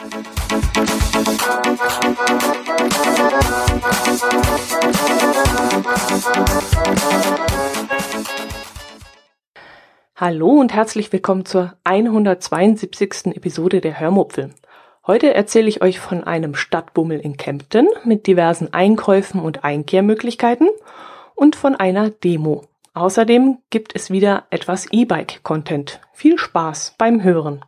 Hallo und herzlich willkommen zur 172. Episode der Hörmupfel. Heute erzähle ich euch von einem Stadtbummel in Kempten mit diversen Einkäufen und Einkehrmöglichkeiten und von einer Demo. Außerdem gibt es wieder etwas E-Bike-Content. Viel Spaß beim Hören.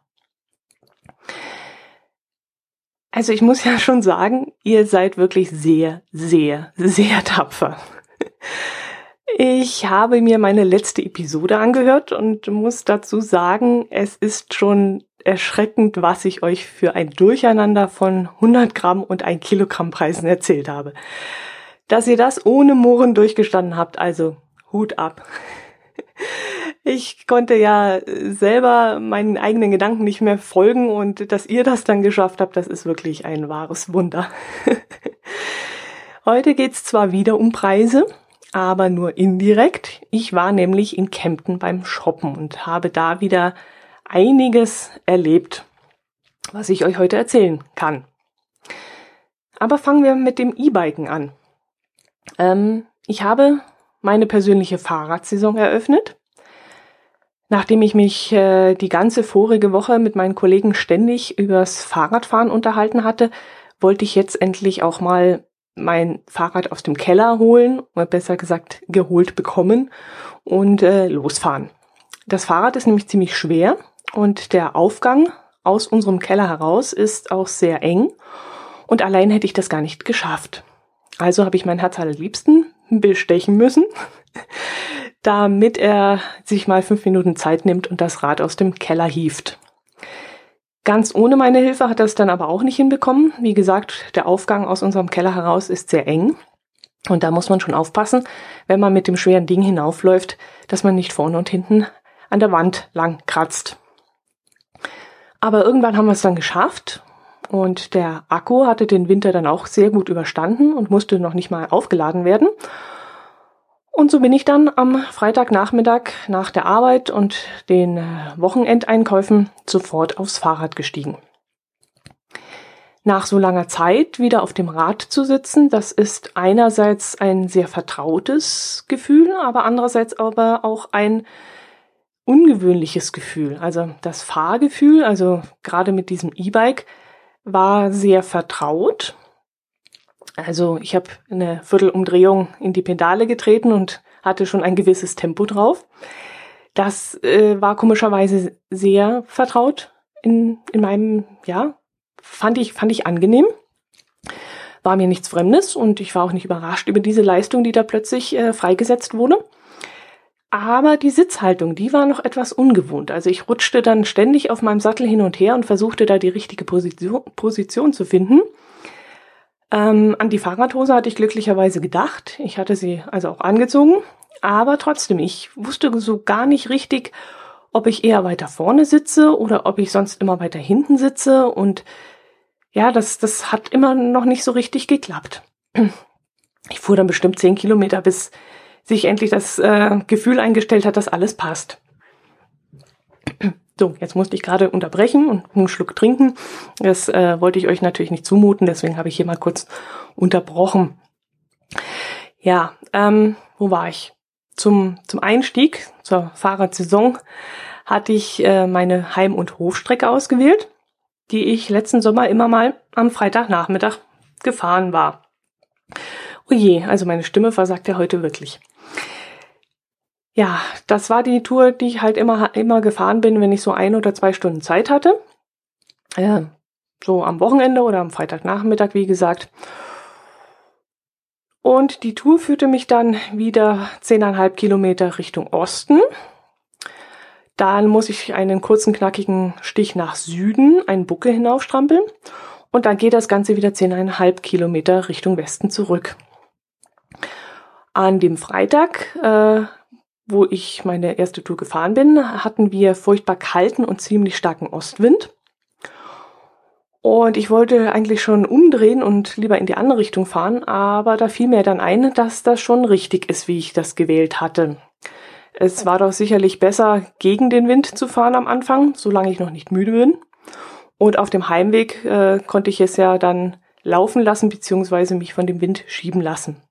Also ich muss ja schon sagen, ihr seid wirklich sehr, sehr, sehr tapfer. Ich habe mir meine letzte Episode angehört und muss dazu sagen, es ist schon erschreckend, was ich euch für ein Durcheinander von 100 Gramm und 1 Kilogramm Preisen erzählt habe. Dass ihr das ohne Murren durchgestanden habt, also Hut ab. Ich konnte ja selber meinen eigenen Gedanken nicht mehr folgen und dass ihr das dann geschafft habt, das ist wirklich ein wahres Wunder. Heute geht's zwar wieder um Preise, aber nur indirekt. Ich war nämlich in Kempten beim Shoppen und habe da wieder einiges erlebt, was ich euch heute erzählen kann. Aber fangen wir mit dem E-Biken an. Ähm, ich habe meine persönliche Fahrradsaison eröffnet. Nachdem ich mich äh, die ganze vorige Woche mit meinen Kollegen ständig übers Fahrradfahren unterhalten hatte, wollte ich jetzt endlich auch mal mein Fahrrad aus dem Keller holen, oder besser gesagt geholt bekommen und äh, losfahren. Das Fahrrad ist nämlich ziemlich schwer und der Aufgang aus unserem Keller heraus ist auch sehr eng und allein hätte ich das gar nicht geschafft. Also habe ich mein Herz allerliebsten bestechen müssen, damit er sich mal fünf Minuten Zeit nimmt und das Rad aus dem Keller hieft. Ganz ohne meine Hilfe hat er es dann aber auch nicht hinbekommen. Wie gesagt, der Aufgang aus unserem Keller heraus ist sehr eng. Und da muss man schon aufpassen, wenn man mit dem schweren Ding hinaufläuft, dass man nicht vorne und hinten an der Wand lang kratzt. Aber irgendwann haben wir es dann geschafft und der Akku hatte den Winter dann auch sehr gut überstanden und musste noch nicht mal aufgeladen werden. Und so bin ich dann am Freitagnachmittag nach der Arbeit und den äh, Wochenendeinkäufen sofort aufs Fahrrad gestiegen. Nach so langer Zeit wieder auf dem Rad zu sitzen, das ist einerseits ein sehr vertrautes Gefühl, aber andererseits aber auch ein ungewöhnliches Gefühl. Also das Fahrgefühl, also gerade mit diesem E-Bike, war sehr vertraut also ich habe eine Viertelumdrehung in die Pedale getreten und hatte schon ein gewisses Tempo drauf. Das äh, war komischerweise sehr vertraut in, in meinem, ja, fand ich, fand ich angenehm. War mir nichts Fremdes und ich war auch nicht überrascht über diese Leistung, die da plötzlich äh, freigesetzt wurde. Aber die Sitzhaltung, die war noch etwas ungewohnt. Also ich rutschte dann ständig auf meinem Sattel hin und her und versuchte da die richtige Position, Position zu finden. Ähm, an die Fahrradhose hatte ich glücklicherweise gedacht. Ich hatte sie also auch angezogen. Aber trotzdem, ich wusste so gar nicht richtig, ob ich eher weiter vorne sitze oder ob ich sonst immer weiter hinten sitze. Und ja, das, das hat immer noch nicht so richtig geklappt. Ich fuhr dann bestimmt zehn Kilometer, bis sich endlich das äh, Gefühl eingestellt hat, dass alles passt. So, jetzt musste ich gerade unterbrechen und einen Schluck trinken. Das äh, wollte ich euch natürlich nicht zumuten, deswegen habe ich hier mal kurz unterbrochen. Ja, ähm, wo war ich? Zum, zum Einstieg zur Fahrradsaison hatte ich äh, meine Heim- und Hofstrecke ausgewählt, die ich letzten Sommer immer mal am Freitagnachmittag gefahren war. Oh je, also meine Stimme versagt ja heute wirklich ja, das war die Tour, die ich halt immer, immer gefahren bin, wenn ich so ein oder zwei Stunden Zeit hatte. Äh, so am Wochenende oder am Freitagnachmittag, wie gesagt. Und die Tour führte mich dann wieder zehneinhalb Kilometer Richtung Osten. Dann muss ich einen kurzen, knackigen Stich nach Süden, einen Bucke hinaufstrampeln. Und dann geht das Ganze wieder zehneinhalb Kilometer Richtung Westen zurück. An dem Freitag äh, wo ich meine erste Tour gefahren bin, hatten wir furchtbar kalten und ziemlich starken Ostwind. Und ich wollte eigentlich schon umdrehen und lieber in die andere Richtung fahren, aber da fiel mir dann ein, dass das schon richtig ist, wie ich das gewählt hatte. Es war doch sicherlich besser, gegen den Wind zu fahren am Anfang, solange ich noch nicht müde bin. Und auf dem Heimweg äh, konnte ich es ja dann laufen lassen, beziehungsweise mich von dem Wind schieben lassen.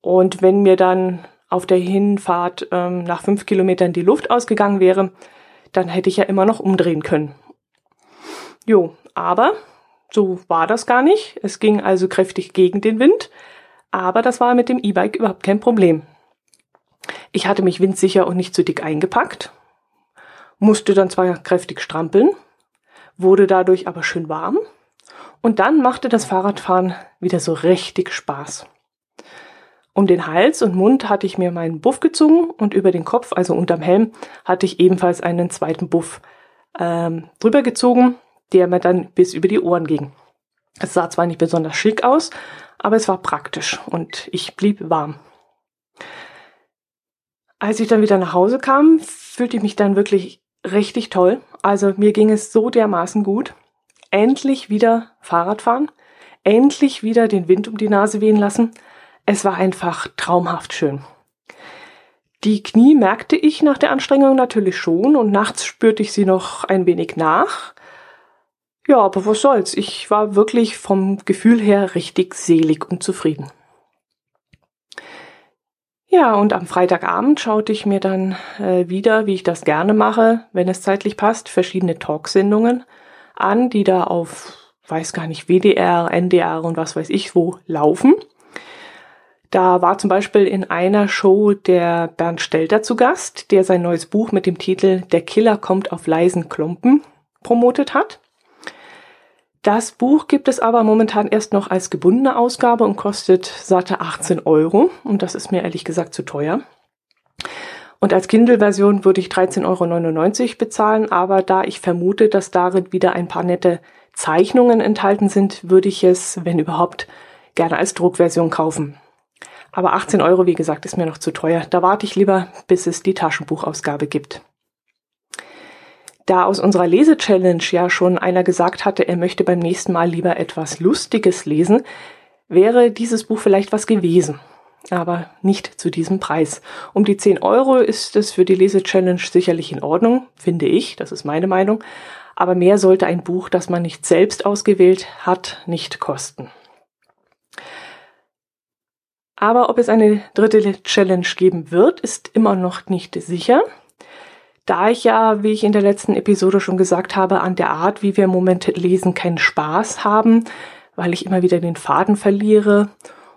Und wenn mir dann auf der Hinfahrt ähm, nach fünf Kilometern die Luft ausgegangen wäre, dann hätte ich ja immer noch umdrehen können. Jo, aber so war das gar nicht. Es ging also kräftig gegen den Wind, aber das war mit dem E-Bike überhaupt kein Problem. Ich hatte mich windsicher und nicht zu dick eingepackt, musste dann zwar kräftig strampeln, wurde dadurch aber schön warm und dann machte das Fahrradfahren wieder so richtig Spaß. Um den Hals und Mund hatte ich mir meinen Buff gezogen und über den Kopf, also unterm Helm, hatte ich ebenfalls einen zweiten Buff ähm, drüber gezogen, der mir dann bis über die Ohren ging. Es sah zwar nicht besonders schick aus, aber es war praktisch und ich blieb warm. Als ich dann wieder nach Hause kam, fühlte ich mich dann wirklich richtig toll. Also mir ging es so dermaßen gut. Endlich wieder Fahrrad fahren, endlich wieder den Wind um die Nase wehen lassen. Es war einfach traumhaft schön. Die Knie merkte ich nach der Anstrengung natürlich schon und nachts spürte ich sie noch ein wenig nach. Ja, aber was soll's. Ich war wirklich vom Gefühl her richtig selig und zufrieden. Ja, und am Freitagabend schaute ich mir dann äh, wieder, wie ich das gerne mache, wenn es zeitlich passt, verschiedene Talksendungen an, die da auf, weiß gar nicht, WDR, NDR und was weiß ich wo laufen. Da war zum Beispiel in einer Show der Bernd Stelter zu Gast, der sein neues Buch mit dem Titel Der Killer kommt auf leisen Klumpen promotet hat. Das Buch gibt es aber momentan erst noch als gebundene Ausgabe und kostet satte 18 Euro. Und das ist mir ehrlich gesagt zu teuer. Und als Kindle-Version würde ich 13,99 Euro bezahlen, aber da ich vermute, dass darin wieder ein paar nette Zeichnungen enthalten sind, würde ich es, wenn überhaupt, gerne als Druckversion kaufen. Aber 18 Euro, wie gesagt, ist mir noch zu teuer. Da warte ich lieber, bis es die Taschenbuchausgabe gibt. Da aus unserer Lese-Challenge ja schon einer gesagt hatte, er möchte beim nächsten Mal lieber etwas Lustiges lesen, wäre dieses Buch vielleicht was gewesen. Aber nicht zu diesem Preis. Um die 10 Euro ist es für die Lese-Challenge sicherlich in Ordnung, finde ich, das ist meine Meinung. Aber mehr sollte ein Buch, das man nicht selbst ausgewählt hat, nicht kosten. Aber ob es eine dritte Challenge geben wird, ist immer noch nicht sicher. Da ich ja, wie ich in der letzten Episode schon gesagt habe, an der Art, wie wir im Moment lesen, keinen Spaß haben, weil ich immer wieder den Faden verliere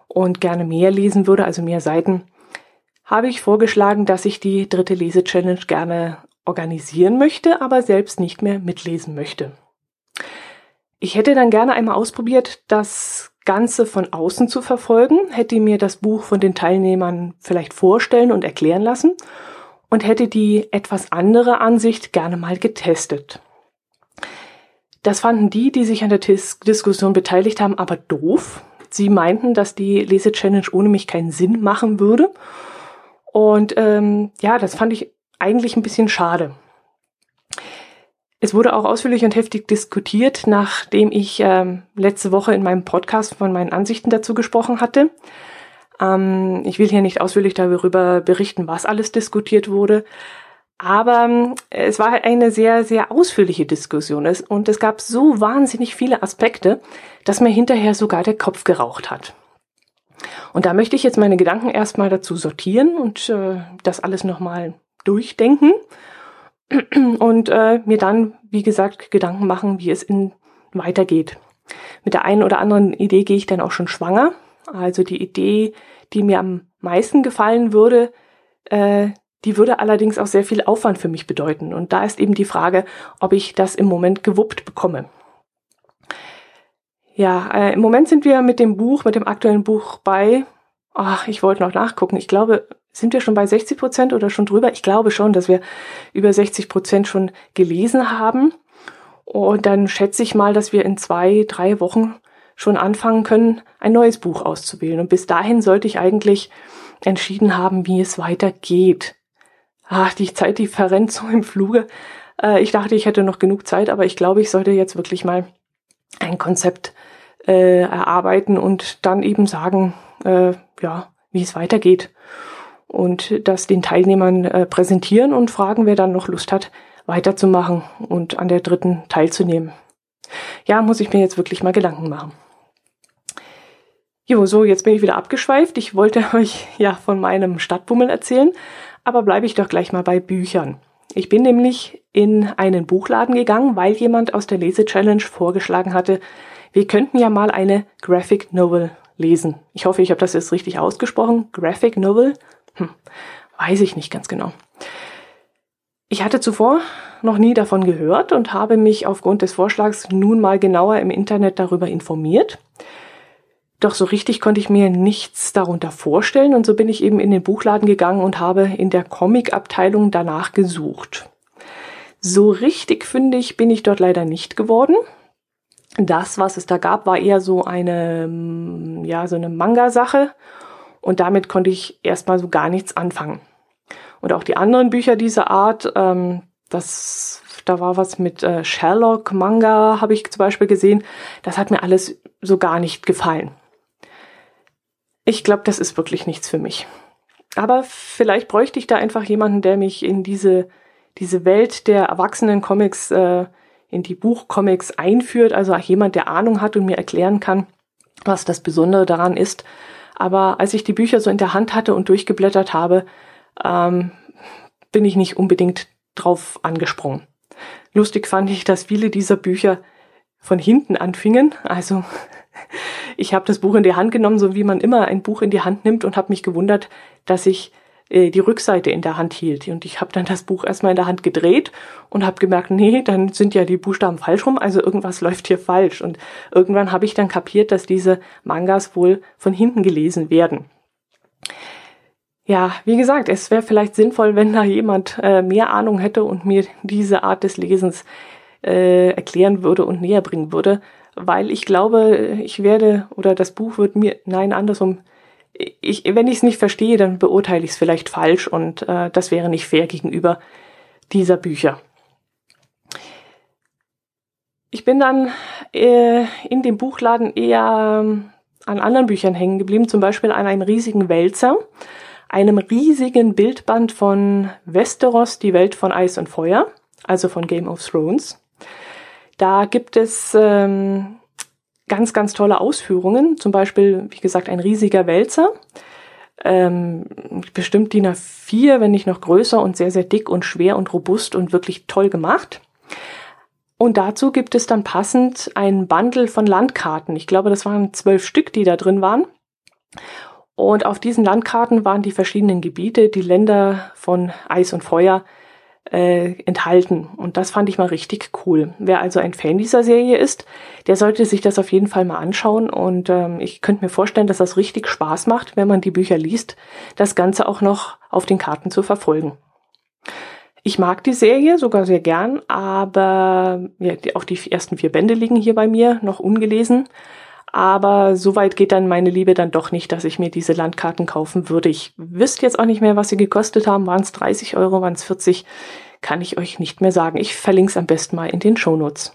und gerne mehr lesen würde, also mehr Seiten, habe ich vorgeschlagen, dass ich die dritte Lese-Challenge gerne organisieren möchte, aber selbst nicht mehr mitlesen möchte. Ich hätte dann gerne einmal ausprobiert, das Ganze von außen zu verfolgen, hätte mir das Buch von den Teilnehmern vielleicht vorstellen und erklären lassen und hätte die etwas andere Ansicht gerne mal getestet. Das fanden die, die sich an der Dis Diskussion beteiligt haben, aber doof. Sie meinten, dass die Lese-Challenge ohne mich keinen Sinn machen würde. Und ähm, ja, das fand ich eigentlich ein bisschen schade. Es wurde auch ausführlich und heftig diskutiert, nachdem ich ähm, letzte Woche in meinem Podcast von meinen Ansichten dazu gesprochen hatte. Ähm, ich will hier nicht ausführlich darüber berichten, was alles diskutiert wurde. Aber ähm, es war eine sehr, sehr ausführliche Diskussion und es gab so wahnsinnig viele Aspekte, dass mir hinterher sogar der Kopf geraucht hat. Und da möchte ich jetzt meine Gedanken erstmal dazu sortieren und äh, das alles nochmal durchdenken und äh, mir dann, wie gesagt, Gedanken machen, wie es in weitergeht. Mit der einen oder anderen Idee gehe ich dann auch schon schwanger. Also die Idee, die mir am meisten gefallen würde, äh, die würde allerdings auch sehr viel Aufwand für mich bedeuten. Und da ist eben die Frage, ob ich das im Moment gewuppt bekomme. Ja, äh, im Moment sind wir mit dem Buch, mit dem aktuellen Buch bei, ach, ich wollte noch nachgucken. Ich glaube, sind wir schon bei 60 Prozent oder schon drüber? Ich glaube schon, dass wir über 60 Prozent schon gelesen haben. Und dann schätze ich mal, dass wir in zwei, drei Wochen schon anfangen können, ein neues Buch auszuwählen. Und bis dahin sollte ich eigentlich entschieden haben, wie es weitergeht. Ach, die Zeit, die verrennt so im Fluge. Äh, ich dachte, ich hätte noch genug Zeit, aber ich glaube, ich sollte jetzt wirklich mal ein Konzept äh, erarbeiten und dann eben sagen, äh, ja, wie es weitergeht. Und das den Teilnehmern äh, präsentieren und fragen, wer dann noch Lust hat, weiterzumachen und an der dritten teilzunehmen. Ja, muss ich mir jetzt wirklich mal Gedanken machen. Jo, so, jetzt bin ich wieder abgeschweift. Ich wollte euch ja von meinem Stadtbummel erzählen, aber bleibe ich doch gleich mal bei Büchern. Ich bin nämlich in einen Buchladen gegangen, weil jemand aus der Lese-Challenge vorgeschlagen hatte, wir könnten ja mal eine Graphic Novel lesen. Ich hoffe, ich habe das jetzt richtig ausgesprochen. Graphic Novel? Hm, weiß ich nicht ganz genau. Ich hatte zuvor noch nie davon gehört und habe mich aufgrund des Vorschlags nun mal genauer im Internet darüber informiert. Doch so richtig konnte ich mir nichts darunter vorstellen und so bin ich eben in den Buchladen gegangen und habe in der Comic-Abteilung danach gesucht. So richtig fündig bin ich dort leider nicht geworden. Das, was es da gab, war eher so eine, mm, ja, so eine Manga-Sache und damit konnte ich erstmal so gar nichts anfangen. Und auch die anderen Bücher dieser Art, ähm, das, da war was mit äh, Sherlock Manga, habe ich zum Beispiel gesehen. Das hat mir alles so gar nicht gefallen. Ich glaube, das ist wirklich nichts für mich. Aber vielleicht bräuchte ich da einfach jemanden, der mich in diese, diese Welt der erwachsenen Comics, äh, in die Buchcomics einführt. Also jemand, der Ahnung hat und mir erklären kann, was das Besondere daran ist. Aber als ich die Bücher so in der Hand hatte und durchgeblättert habe, ähm, bin ich nicht unbedingt drauf angesprungen. Lustig fand ich, dass viele dieser Bücher von hinten anfingen. Also ich habe das Buch in die Hand genommen, so wie man immer ein Buch in die Hand nimmt und habe mich gewundert, dass ich äh, die Rückseite in der Hand hielt. Und ich habe dann das Buch erstmal in der Hand gedreht und habe gemerkt, nee, dann sind ja die Buchstaben falsch rum, also irgendwas läuft hier falsch. Und irgendwann habe ich dann kapiert, dass diese Mangas wohl von hinten gelesen werden. Ja, wie gesagt, es wäre vielleicht sinnvoll, wenn da jemand äh, mehr Ahnung hätte und mir diese Art des Lesens äh, erklären würde und näher bringen würde weil ich glaube, ich werde oder das Buch wird mir, nein, andersrum, ich, wenn ich es nicht verstehe, dann beurteile ich es vielleicht falsch und äh, das wäre nicht fair gegenüber dieser Bücher. Ich bin dann äh, in dem Buchladen eher ähm, an anderen Büchern hängen geblieben, zum Beispiel an einem riesigen Wälzer, einem riesigen Bildband von Westeros, die Welt von Eis und Feuer, also von Game of Thrones. Da gibt es ähm, ganz, ganz tolle Ausführungen. Zum Beispiel, wie gesagt, ein riesiger Wälzer. Ähm, bestimmt DIN A4, wenn nicht noch größer und sehr, sehr dick und schwer und robust und wirklich toll gemacht. Und dazu gibt es dann passend ein Bundle von Landkarten. Ich glaube, das waren zwölf Stück, die da drin waren. Und auf diesen Landkarten waren die verschiedenen Gebiete, die Länder von Eis und Feuer äh, enthalten. Und das fand ich mal richtig cool. Wer also ein Fan dieser Serie ist, der sollte sich das auf jeden Fall mal anschauen. Und ähm, ich könnte mir vorstellen, dass das richtig Spaß macht, wenn man die Bücher liest, das Ganze auch noch auf den Karten zu verfolgen. Ich mag die Serie sogar sehr gern, aber ja, auch die ersten vier Bände liegen hier bei mir noch ungelesen. Aber so weit geht dann meine Liebe dann doch nicht, dass ich mir diese Landkarten kaufen würde. Ich wüsste jetzt auch nicht mehr, was sie gekostet haben. Waren es 30 Euro, waren es 40? Kann ich euch nicht mehr sagen. Ich verlinke es am besten mal in den Shownotes.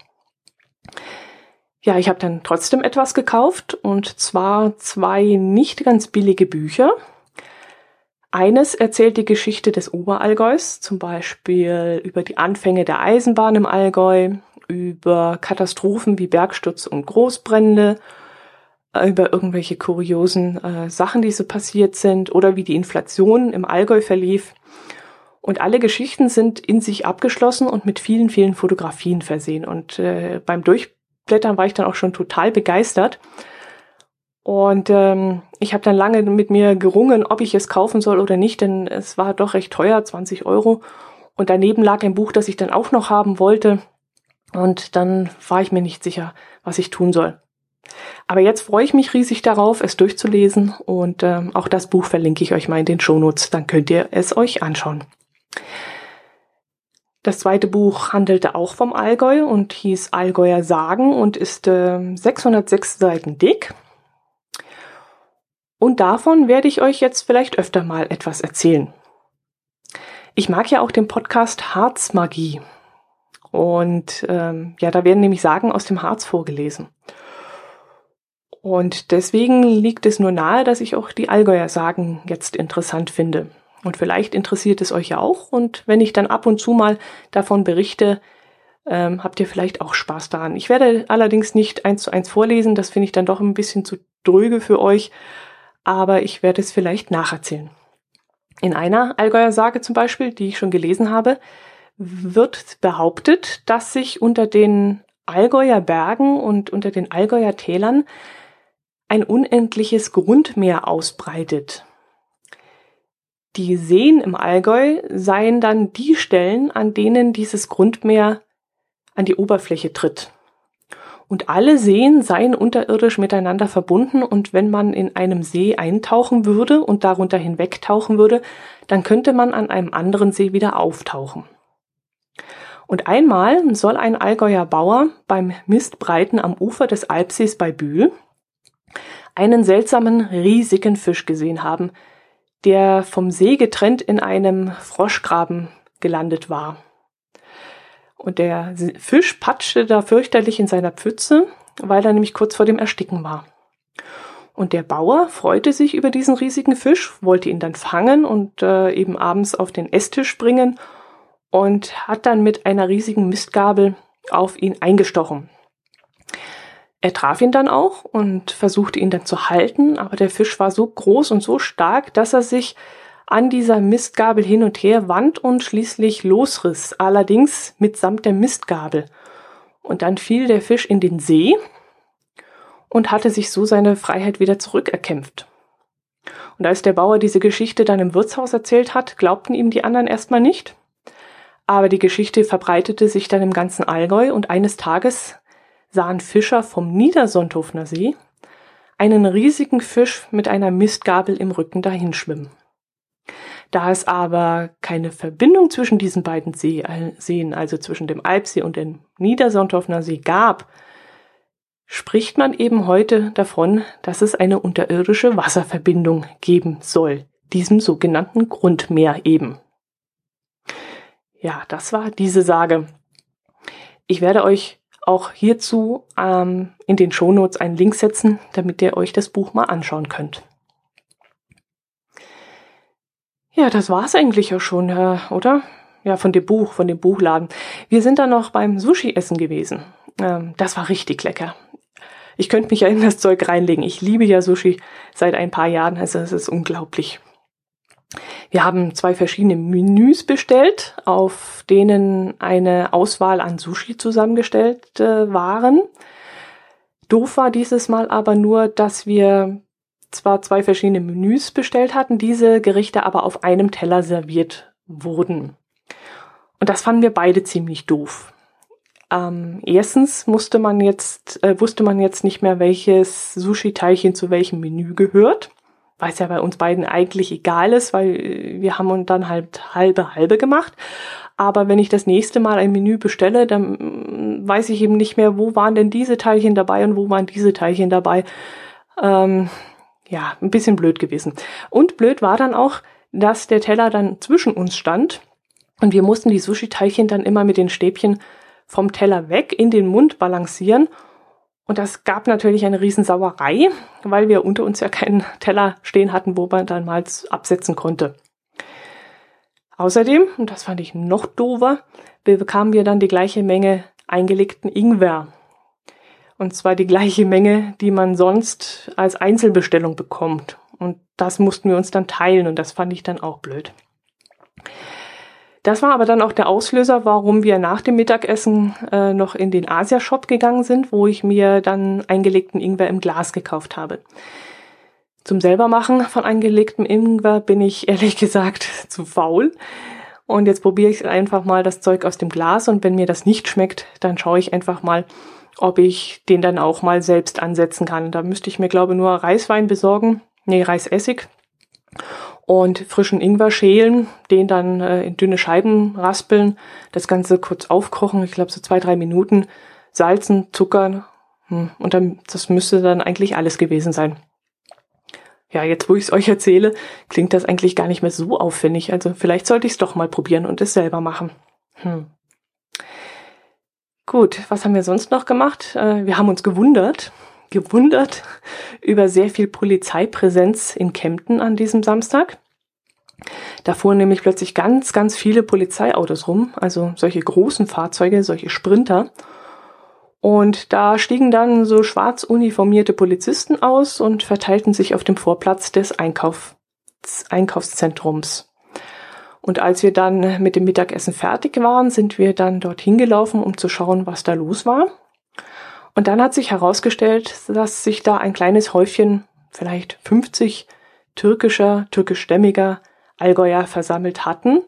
Ja, ich habe dann trotzdem etwas gekauft und zwar zwei nicht ganz billige Bücher. Eines erzählt die Geschichte des Oberallgäus, zum Beispiel über die Anfänge der Eisenbahn im Allgäu, über Katastrophen wie Bergsturz und Großbrände über irgendwelche kuriosen äh, Sachen, die so passiert sind oder wie die Inflation im Allgäu verlief. Und alle Geschichten sind in sich abgeschlossen und mit vielen, vielen Fotografien versehen. Und äh, beim Durchblättern war ich dann auch schon total begeistert. Und ähm, ich habe dann lange mit mir gerungen, ob ich es kaufen soll oder nicht, denn es war doch recht teuer, 20 Euro. Und daneben lag ein Buch, das ich dann auch noch haben wollte. Und dann war ich mir nicht sicher, was ich tun soll. Aber jetzt freue ich mich riesig darauf, es durchzulesen und ähm, auch das Buch verlinke ich euch mal in den Shownotes, dann könnt ihr es euch anschauen. Das zweite Buch handelte auch vom Allgäu und hieß Allgäuer Sagen und ist äh, 606 Seiten dick. Und davon werde ich euch jetzt vielleicht öfter mal etwas erzählen. Ich mag ja auch den Podcast Harzmagie. Und ähm, ja, da werden nämlich Sagen aus dem Harz vorgelesen. Und deswegen liegt es nur nahe, dass ich auch die Allgäuer Sagen jetzt interessant finde. Und vielleicht interessiert es euch ja auch. Und wenn ich dann ab und zu mal davon berichte, ähm, habt ihr vielleicht auch Spaß daran. Ich werde allerdings nicht eins zu eins vorlesen, das finde ich dann doch ein bisschen zu dröge für euch, aber ich werde es vielleicht nacherzählen. In einer Allgäuer Sage zum Beispiel, die ich schon gelesen habe, wird behauptet, dass sich unter den Allgäuer Bergen und unter den Allgäuer Tälern ein unendliches Grundmeer ausbreitet. Die Seen im Allgäu seien dann die Stellen, an denen dieses Grundmeer an die Oberfläche tritt. Und alle Seen seien unterirdisch miteinander verbunden und wenn man in einem See eintauchen würde und darunter hinwegtauchen würde, dann könnte man an einem anderen See wieder auftauchen. Und einmal soll ein Allgäuer Bauer beim Mistbreiten am Ufer des Alpsees bei Bühl einen seltsamen, riesigen Fisch gesehen haben, der vom See getrennt in einem Froschgraben gelandet war. Und der Fisch patschte da fürchterlich in seiner Pfütze, weil er nämlich kurz vor dem Ersticken war. Und der Bauer freute sich über diesen riesigen Fisch, wollte ihn dann fangen und äh, eben abends auf den Esstisch bringen und hat dann mit einer riesigen Mistgabel auf ihn eingestochen. Er traf ihn dann auch und versuchte ihn dann zu halten, aber der Fisch war so groß und so stark, dass er sich an dieser Mistgabel hin und her wand und schließlich losriss, allerdings mitsamt der Mistgabel. Und dann fiel der Fisch in den See und hatte sich so seine Freiheit wieder zurückerkämpft. Und als der Bauer diese Geschichte dann im Wirtshaus erzählt hat, glaubten ihm die anderen erstmal nicht. Aber die Geschichte verbreitete sich dann im ganzen Allgäu und eines Tages sahen Fischer vom Niedersonthofener See einen riesigen Fisch mit einer Mistgabel im Rücken dahinschwimmen. Da es aber keine Verbindung zwischen diesen beiden See, Seen, also zwischen dem Alpsee und dem Niedersonthofener See gab, spricht man eben heute davon, dass es eine unterirdische Wasserverbindung geben soll, diesem sogenannten Grundmeer eben. Ja, das war diese Sage. Ich werde euch auch hierzu ähm, in den Shownotes einen Link setzen, damit ihr euch das Buch mal anschauen könnt. Ja, das war's eigentlich ja schon, oder? Ja, von dem Buch, von dem Buchladen. Wir sind dann noch beim Sushi-Essen gewesen. Ähm, das war richtig lecker. Ich könnte mich ja in das Zeug reinlegen. Ich liebe ja Sushi seit ein paar Jahren, also es ist unglaublich. Wir haben zwei verschiedene Menüs bestellt, auf denen eine Auswahl an Sushi zusammengestellt äh, waren. Doof war dieses Mal aber nur, dass wir zwar zwei verschiedene Menüs bestellt hatten, diese Gerichte aber auf einem Teller serviert wurden. Und das fanden wir beide ziemlich doof. Ähm, erstens musste man jetzt, äh, wusste man jetzt nicht mehr, welches Sushi-Teilchen zu welchem Menü gehört, es ja bei uns beiden eigentlich egal ist, weil äh, wir haben uns dann halt halbe halbe gemacht. Aber wenn ich das nächste Mal ein Menü bestelle, dann mm, weiß ich eben nicht mehr, wo waren denn diese Teilchen dabei und wo waren diese Teilchen dabei. Ähm, ja, ein bisschen blöd gewesen. Und blöd war dann auch, dass der Teller dann zwischen uns stand und wir mussten die Sushi-Teilchen dann immer mit den Stäbchen vom Teller weg in den Mund balancieren. Und das gab natürlich eine Riesensauerei, weil wir unter uns ja keinen Teller stehen hatten, wo man dann mal absetzen konnte. Außerdem, und das fand ich noch doofer, bekamen wir dann die gleiche Menge eingelegten Ingwer. Und zwar die gleiche Menge, die man sonst als Einzelbestellung bekommt. Und das mussten wir uns dann teilen und das fand ich dann auch blöd. Das war aber dann auch der Auslöser, warum wir nach dem Mittagessen äh, noch in den Asia-Shop gegangen sind, wo ich mir dann eingelegten Ingwer im Glas gekauft habe. Zum selbermachen von eingelegtem Ingwer bin ich ehrlich gesagt zu faul. Und jetzt probiere ich einfach mal das Zeug aus dem Glas und wenn mir das nicht schmeckt, dann schaue ich einfach mal, ob ich den dann auch mal selbst ansetzen kann. Da müsste ich mir, glaube nur Reiswein besorgen, nee, Reisessig und frischen Ingwer schälen, den dann äh, in dünne Scheiben raspeln, das Ganze kurz aufkochen, ich glaube so zwei, drei Minuten, salzen, Zucker hm, und dann, das müsste dann eigentlich alles gewesen sein. Ja, jetzt wo ich es euch erzähle, klingt das eigentlich gar nicht mehr so aufwendig. Also vielleicht sollte ich es doch mal probieren und es selber machen. Hm. Gut, was haben wir sonst noch gemacht? Äh, wir haben uns gewundert, gewundert über sehr viel Polizeipräsenz in Kempten an diesem Samstag. Da fuhren nämlich plötzlich ganz, ganz viele Polizeiautos rum, also solche großen Fahrzeuge, solche Sprinter. Und da stiegen dann so schwarz uniformierte Polizisten aus und verteilten sich auf dem Vorplatz des Einkauf, Einkaufszentrums. Und als wir dann mit dem Mittagessen fertig waren, sind wir dann dorthin gelaufen, um zu schauen, was da los war. Und dann hat sich herausgestellt, dass sich da ein kleines Häufchen, vielleicht 50 türkischer, türkischstämmiger Allgäuer versammelt hatten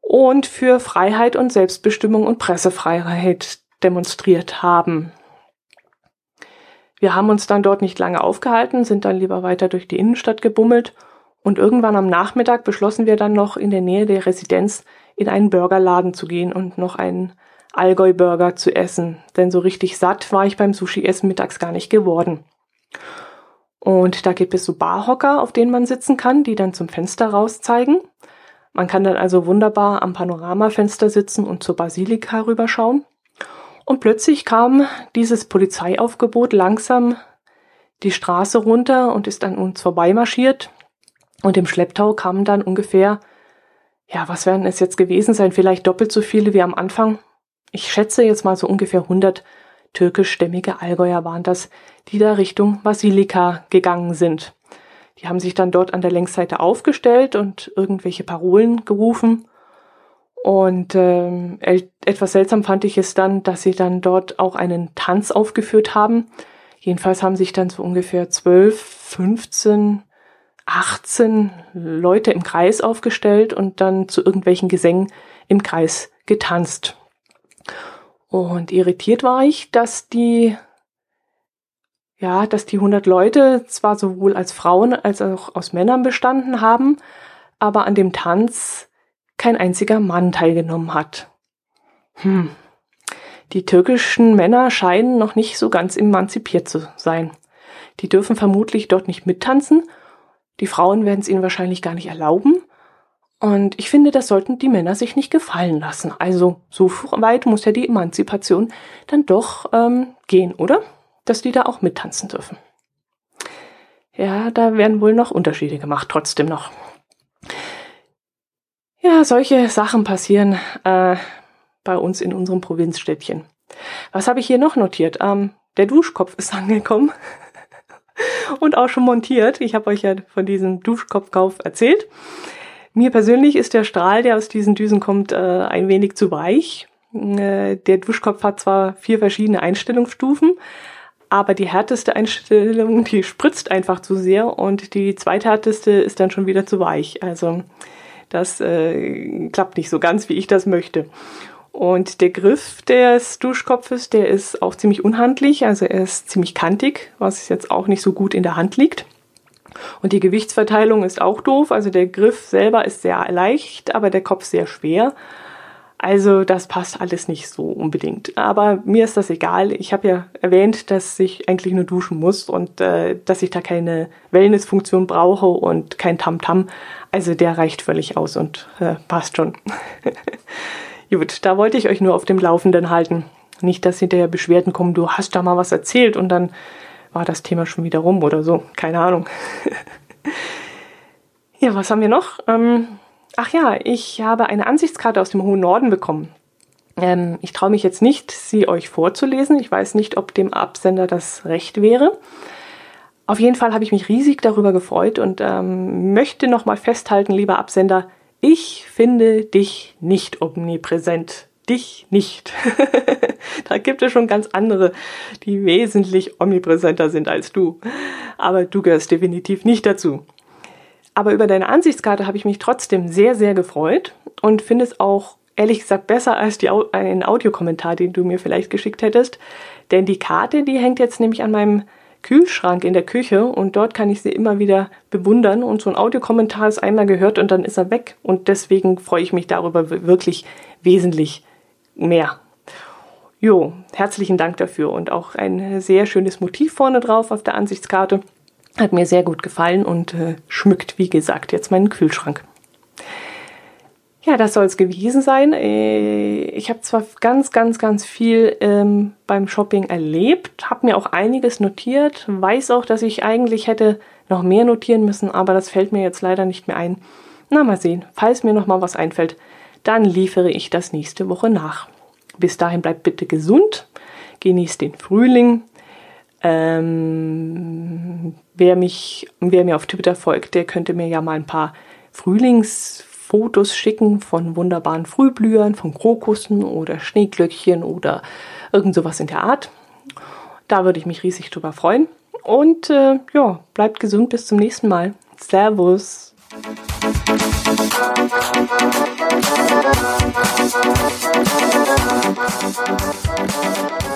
und für Freiheit und Selbstbestimmung und Pressefreiheit demonstriert haben. Wir haben uns dann dort nicht lange aufgehalten, sind dann lieber weiter durch die Innenstadt gebummelt und irgendwann am Nachmittag beschlossen wir dann noch in der Nähe der Residenz in einen Burgerladen zu gehen und noch einen Allgäu-Burger zu essen. Denn so richtig satt war ich beim Sushi-Essen mittags gar nicht geworden. Und da gibt es so Barhocker, auf denen man sitzen kann, die dann zum Fenster raus zeigen. Man kann dann also wunderbar am Panoramafenster sitzen und zur Basilika rüberschauen. Und plötzlich kam dieses Polizeiaufgebot langsam die Straße runter und ist an uns vorbeimarschiert. Und im Schlepptau kamen dann ungefähr, ja, was werden es jetzt gewesen sein? Vielleicht doppelt so viele wie am Anfang. Ich schätze jetzt mal so ungefähr 100 türkischstämmige Allgäuer waren das, die da Richtung Basilika gegangen sind. Die haben sich dann dort an der Längsseite aufgestellt und irgendwelche Parolen gerufen. Und ähm, etwas seltsam fand ich es dann, dass sie dann dort auch einen Tanz aufgeführt haben. Jedenfalls haben sich dann so ungefähr 12, 15 18 Leute im Kreis aufgestellt und dann zu irgendwelchen Gesängen im Kreis getanzt. Und irritiert war ich, dass die, ja, dass die 100 Leute zwar sowohl als Frauen als auch aus Männern bestanden haben, aber an dem Tanz kein einziger Mann teilgenommen hat. Hm. Die türkischen Männer scheinen noch nicht so ganz emanzipiert zu sein. Die dürfen vermutlich dort nicht mittanzen die Frauen werden es ihnen wahrscheinlich gar nicht erlauben. Und ich finde, das sollten die Männer sich nicht gefallen lassen. Also so weit muss ja die Emanzipation dann doch ähm, gehen, oder? Dass die da auch mittanzen dürfen. Ja, da werden wohl noch Unterschiede gemacht, trotzdem noch. Ja, solche Sachen passieren äh, bei uns in unserem Provinzstädtchen. Was habe ich hier noch notiert? Ähm, der Duschkopf ist angekommen und auch schon montiert. Ich habe euch ja von diesem Duschkopfkauf erzählt. Mir persönlich ist der Strahl, der aus diesen Düsen kommt, äh, ein wenig zu weich. Äh, der Duschkopf hat zwar vier verschiedene Einstellungsstufen, aber die härteste Einstellung, die spritzt einfach zu sehr und die zweithärteste ist dann schon wieder zu weich. Also das äh, klappt nicht so ganz, wie ich das möchte. Und der Griff des Duschkopfes, der ist auch ziemlich unhandlich, also er ist ziemlich kantig, was jetzt auch nicht so gut in der Hand liegt. Und die Gewichtsverteilung ist auch doof, also der Griff selber ist sehr leicht, aber der Kopf sehr schwer. Also das passt alles nicht so unbedingt. Aber mir ist das egal. Ich habe ja erwähnt, dass ich eigentlich nur duschen muss und äh, dass ich da keine Wellnessfunktion brauche und kein Tamtam. -Tam. Also der reicht völlig aus und äh, passt schon. Gut, da wollte ich euch nur auf dem Laufenden halten. Nicht, dass hinterher Beschwerden kommen, du hast da mal was erzählt und dann war das Thema schon wieder rum oder so. Keine Ahnung. ja, was haben wir noch? Ähm, ach ja, ich habe eine Ansichtskarte aus dem hohen Norden bekommen. Ähm, ich traue mich jetzt nicht, sie euch vorzulesen. Ich weiß nicht, ob dem Absender das recht wäre. Auf jeden Fall habe ich mich riesig darüber gefreut und ähm, möchte nochmal festhalten, lieber Absender, ich finde dich nicht omnipräsent. Dich nicht. da gibt es schon ganz andere, die wesentlich omnipräsenter sind als du. Aber du gehörst definitiv nicht dazu. Aber über deine Ansichtskarte habe ich mich trotzdem sehr, sehr gefreut und finde es auch ehrlich gesagt besser als die, einen Audiokommentar, den du mir vielleicht geschickt hättest. Denn die Karte, die hängt jetzt nämlich an meinem Kühlschrank in der Küche und dort kann ich sie immer wieder bewundern und so ein Audiokommentar ist einmal gehört und dann ist er weg und deswegen freue ich mich darüber wirklich wesentlich mehr. Jo, herzlichen Dank dafür und auch ein sehr schönes Motiv vorne drauf auf der Ansichtskarte. Hat mir sehr gut gefallen und äh, schmückt, wie gesagt, jetzt meinen Kühlschrank. Ja, das soll es gewesen sein. Äh, ich habe zwar ganz, ganz, ganz viel ähm, beim Shopping erlebt, habe mir auch einiges notiert, weiß auch, dass ich eigentlich hätte noch mehr notieren müssen, aber das fällt mir jetzt leider nicht mehr ein. Na, mal sehen. Falls mir noch mal was einfällt, dann liefere ich das nächste Woche nach. Bis dahin bleibt bitte gesund, genießt den Frühling. Ähm, wer mich, wer mir auf Twitter folgt, der könnte mir ja mal ein paar Frühlingsfotos schicken von wunderbaren Frühblühern, von Krokussen oder Schneeglöckchen oder irgend sowas in der Art. Da würde ich mich riesig drüber freuen. Und äh, ja, bleibt gesund bis zum nächsten Mal. Servus. Thank you.